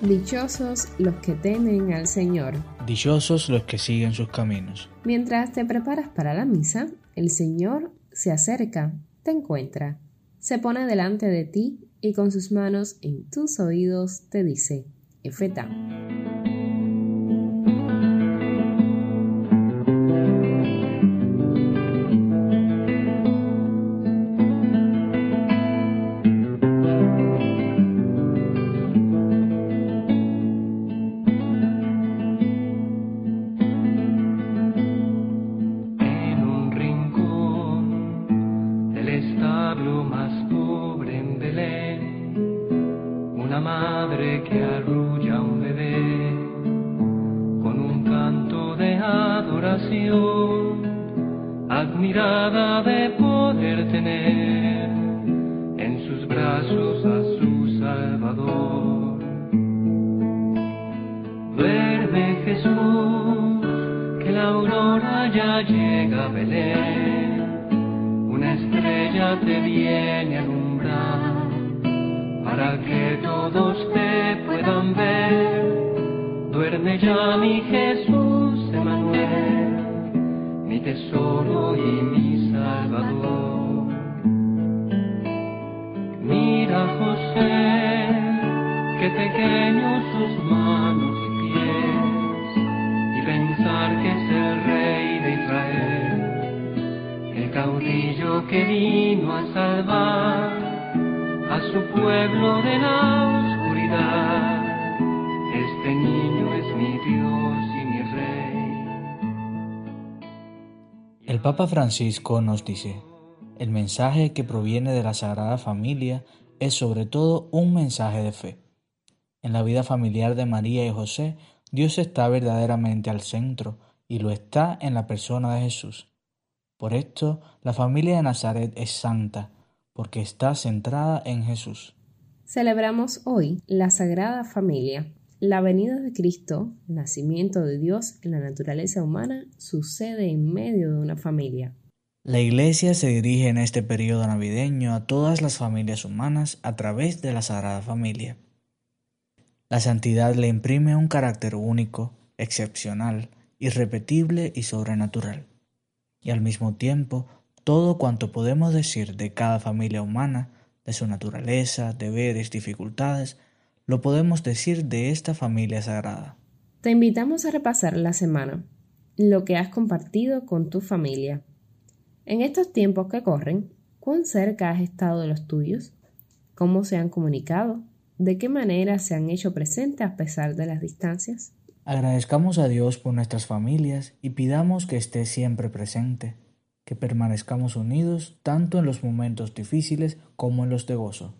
Dichosos los que temen al Señor. Dichosos los que siguen sus caminos. Mientras te preparas para la misa, el Señor se acerca, te encuentra, se pone delante de ti y con sus manos en tus oídos te dice, Efeta. Admirada de poder tener en sus brazos a su Salvador. Duerme Jesús, que la aurora ya llega a Belén, una estrella te viene a alumbrar para que todos te puedan ver. Duerme ya mi Jesús, tesoro y mi salvador. Mira José, qué pequeños sus manos y pies, y pensar que es el rey de Israel, el caudillo que vino a salvar a su pueblo de la El Papa Francisco nos dice, el mensaje que proviene de la Sagrada Familia es sobre todo un mensaje de fe. En la vida familiar de María y José, Dios está verdaderamente al centro y lo está en la persona de Jesús. Por esto, la familia de Nazaret es santa, porque está centrada en Jesús. Celebramos hoy la Sagrada Familia, la venida de Cristo, nacimiento de Dios en la naturaleza humana, sucede en medio de una familia. La Iglesia se dirige en este periodo navideño a todas las familias humanas a través de la Sagrada Familia. La santidad le imprime un carácter único, excepcional, irrepetible y sobrenatural. Y al mismo tiempo, todo cuanto podemos decir de cada familia humana, de su naturaleza, deberes, dificultades, lo podemos decir de esta familia sagrada. Te invitamos a repasar la semana, lo que has compartido con tu familia. En estos tiempos que corren, ¿cuán cerca has estado de los tuyos? ¿Cómo se han comunicado? ¿De qué manera se han hecho presentes a pesar de las distancias? Agradezcamos a Dios por nuestras familias y pidamos que esté siempre presente, que permanezcamos unidos tanto en los momentos difíciles como en los de gozo.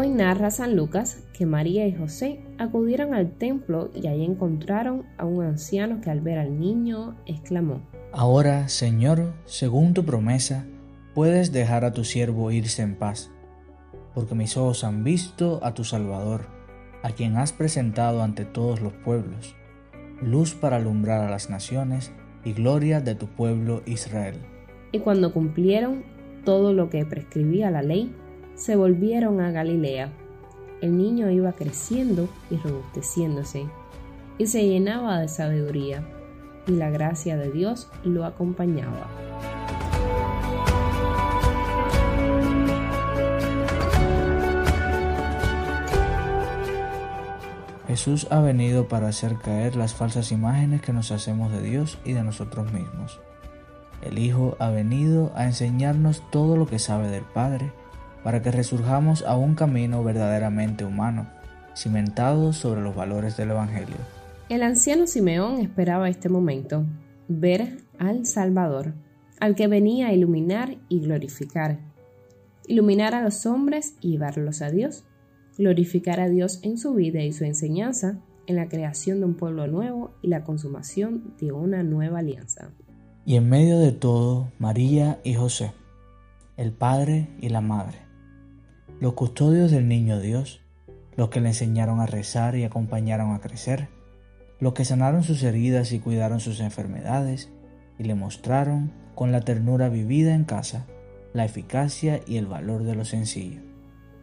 Hoy narra San Lucas que María y José acudieron al templo y allí encontraron a un anciano que al ver al niño exclamó, Ahora, Señor, según tu promesa, puedes dejar a tu siervo irse en paz, porque mis ojos han visto a tu Salvador, a quien has presentado ante todos los pueblos, luz para alumbrar a las naciones y gloria de tu pueblo Israel. Y cuando cumplieron todo lo que prescribía la ley, se volvieron a Galilea. El niño iba creciendo y robusteciéndose, y se llenaba de sabiduría, y la gracia de Dios lo acompañaba. Jesús ha venido para hacer caer las falsas imágenes que nos hacemos de Dios y de nosotros mismos. El Hijo ha venido a enseñarnos todo lo que sabe del Padre para que resurjamos a un camino verdaderamente humano, cimentado sobre los valores del Evangelio. El anciano Simeón esperaba este momento, ver al Salvador, al que venía a iluminar y glorificar, iluminar a los hombres y llevarlos a Dios, glorificar a Dios en su vida y su enseñanza, en la creación de un pueblo nuevo y la consumación de una nueva alianza. Y en medio de todo, María y José, el Padre y la Madre, los custodios del niño Dios, los que le enseñaron a rezar y acompañaron a crecer, los que sanaron sus heridas y cuidaron sus enfermedades, y le mostraron, con la ternura vivida en casa, la eficacia y el valor de lo sencillo.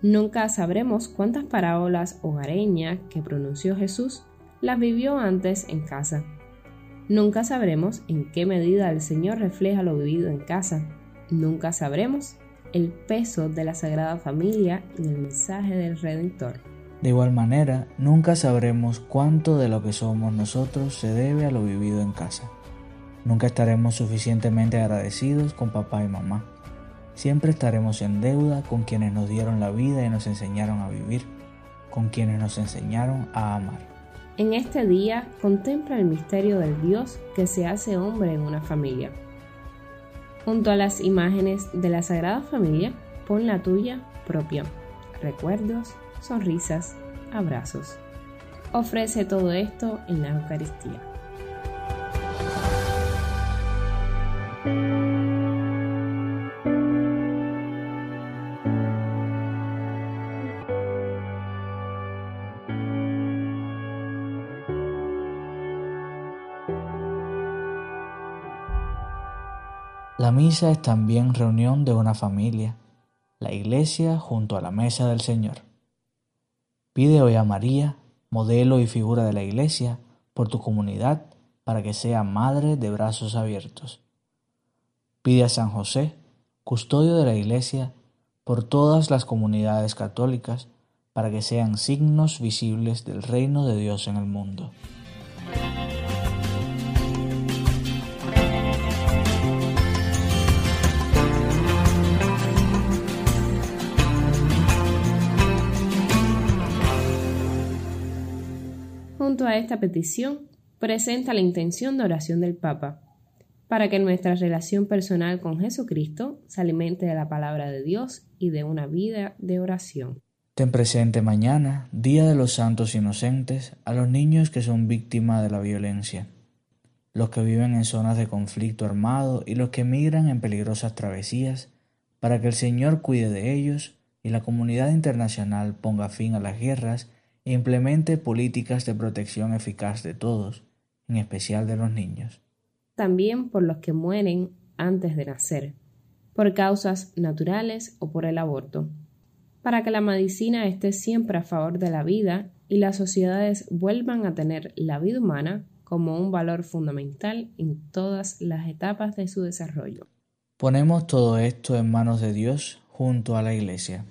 Nunca sabremos cuántas parábolas hogareñas que pronunció Jesús las vivió antes en casa. Nunca sabremos en qué medida el Señor refleja lo vivido en casa. Nunca sabremos el peso de la Sagrada Familia en el mensaje del Redentor. De igual manera, nunca sabremos cuánto de lo que somos nosotros se debe a lo vivido en casa. Nunca estaremos suficientemente agradecidos con papá y mamá. Siempre estaremos en deuda con quienes nos dieron la vida y nos enseñaron a vivir, con quienes nos enseñaron a amar. En este día contempla el misterio del Dios que se hace hombre en una familia. Junto a las imágenes de la Sagrada Familia, pon la tuya propia. Recuerdos, sonrisas, abrazos. Ofrece todo esto en la Eucaristía. La misa es también reunión de una familia, la iglesia junto a la mesa del Señor. Pide hoy a María, modelo y figura de la iglesia, por tu comunidad, para que sea madre de brazos abiertos. Pide a San José, custodio de la iglesia, por todas las comunidades católicas, para que sean signos visibles del reino de Dios en el mundo. Junto a esta petición, presenta la intención de oración del Papa, para que nuestra relación personal con Jesucristo se alimente de la palabra de Dios y de una vida de oración. Ten presente mañana, Día de los Santos Inocentes, a los niños que son víctimas de la violencia, los que viven en zonas de conflicto armado y los que emigran en peligrosas travesías, para que el Señor cuide de ellos y la comunidad internacional ponga fin a las guerras implemente políticas de protección eficaz de todos, en especial de los niños. También por los que mueren antes de nacer, por causas naturales o por el aborto, para que la medicina esté siempre a favor de la vida y las sociedades vuelvan a tener la vida humana como un valor fundamental en todas las etapas de su desarrollo. Ponemos todo esto en manos de Dios junto a la Iglesia.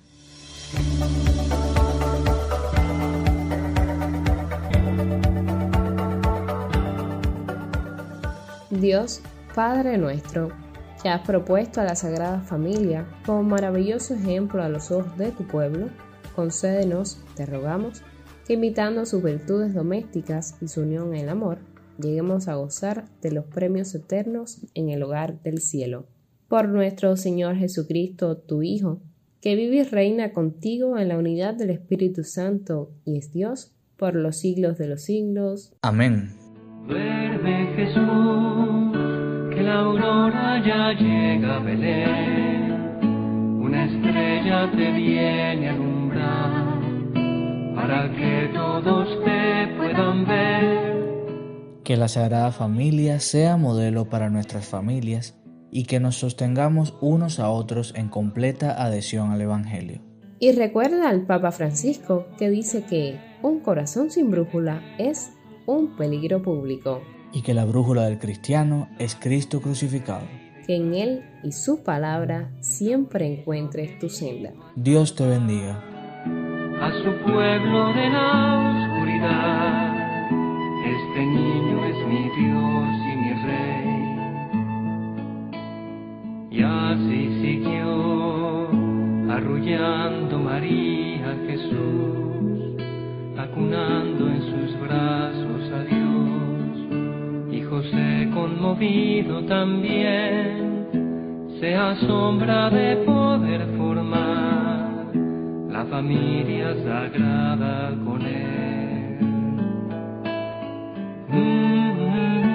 Dios, Padre nuestro, que has propuesto a la Sagrada Familia como maravilloso ejemplo a los ojos de tu pueblo, concédenos, te rogamos, que imitando sus virtudes domésticas y su unión en el amor, lleguemos a gozar de los premios eternos en el hogar del cielo. Por nuestro Señor Jesucristo, tu Hijo, que vive y reina contigo en la unidad del Espíritu Santo y es Dios por los siglos de los siglos. Amén. Jesús, ya llega Belén. Una estrella te viene a alumbrar para que todos te puedan ver. Que la Sagrada Familia sea modelo para nuestras familias y que nos sostengamos unos a otros en completa adhesión al Evangelio. Y recuerda al Papa Francisco que dice que un corazón sin brújula es un peligro público. Y que la brújula del cristiano es Cristo crucificado. Que en Él y su palabra siempre encuentres tu senda. Dios te bendiga. A su pueblo de la oscuridad, este niño es mi Dios y mi Rey. Y así siguió, arrullando María Jesús, acunando en sus brazos Conmovido también, se asombra de poder formar la familia sagrada con él. Mm, mm,